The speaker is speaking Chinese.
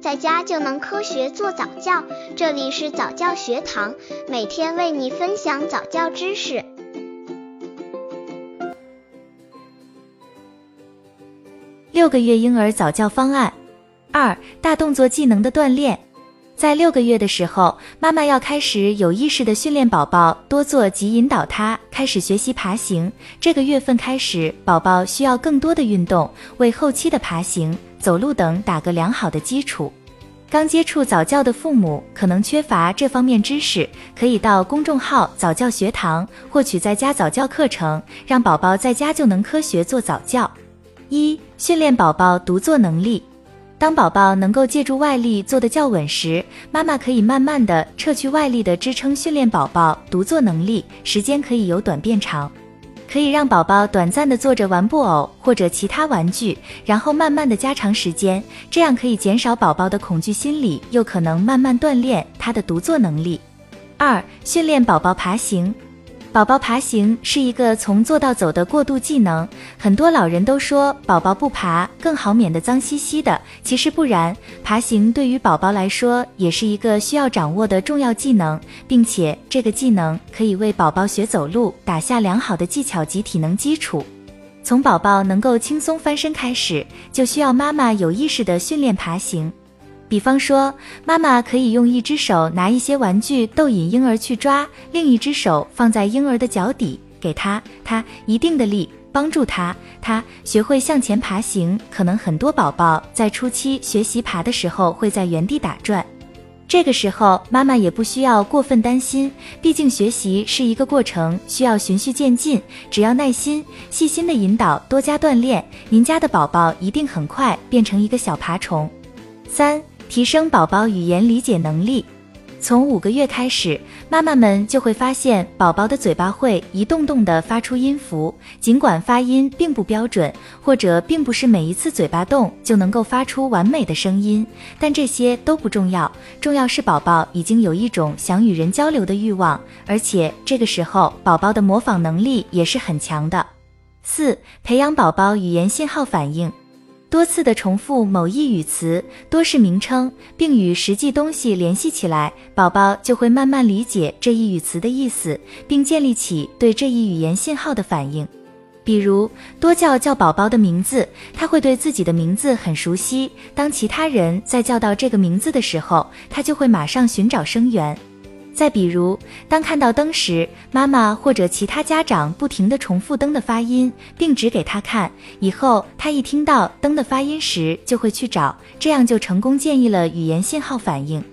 在家就能科学做早教。这里是早教学堂，每天为你分享早教知识。六个月婴儿早教方案二：大动作技能的锻炼。在六个月的时候，妈妈要开始有意识的训练宝宝多做及引导他开始学习爬行。这个月份开始，宝宝需要更多的运动，为后期的爬行、走路等打个良好的基础。刚接触早教的父母可能缺乏这方面知识，可以到公众号早教学堂获取在家早教课程，让宝宝在家就能科学做早教。一、训练宝宝独坐能力。当宝宝能够借助外力坐得较稳时，妈妈可以慢慢的撤去外力的支撑，训练宝宝独坐能力，时间可以由短变长。可以让宝宝短暂的坐着玩布偶或者其他玩具，然后慢慢的加长时间，这样可以减少宝宝的恐惧心理，又可能慢慢锻炼他的独坐能力。二、训练宝宝爬行。宝宝爬行是一个从坐到走的过渡技能，很多老人都说宝宝不爬更好，免得脏兮兮的。其实不然，爬行对于宝宝来说也是一个需要掌握的重要技能，并且这个技能可以为宝宝学走路打下良好的技巧及体能基础。从宝宝能够轻松翻身开始，就需要妈妈有意识的训练爬行。比方说，妈妈可以用一只手拿一些玩具逗引婴儿去抓，另一只手放在婴儿的脚底，给他他一定的力，帮助他他学会向前爬行。可能很多宝宝在初期学习爬的时候会在原地打转，这个时候妈妈也不需要过分担心，毕竟学习是一个过程，需要循序渐进，只要耐心、细心的引导，多加锻炼，您家的宝宝一定很快变成一个小爬虫。三。提升宝宝语言理解能力，从五个月开始，妈妈们就会发现宝宝的嘴巴会一动动地发出音符，尽管发音并不标准，或者并不是每一次嘴巴动就能够发出完美的声音，但这些都不重要，重要是宝宝已经有一种想与人交流的欲望，而且这个时候宝宝的模仿能力也是很强的。四、培养宝宝语言信号反应。多次的重复某一语词，多是名称，并与实际东西联系起来，宝宝就会慢慢理解这一语词的意思，并建立起对这一语言信号的反应。比如，多叫叫宝宝的名字，他会对自己的名字很熟悉。当其他人在叫到这个名字的时候，他就会马上寻找声源。再比如，当看到灯时，妈妈或者其他家长不停地重复灯的发音，并指给他看，以后他一听到灯的发音时就会去找，这样就成功建立了语言信号反应。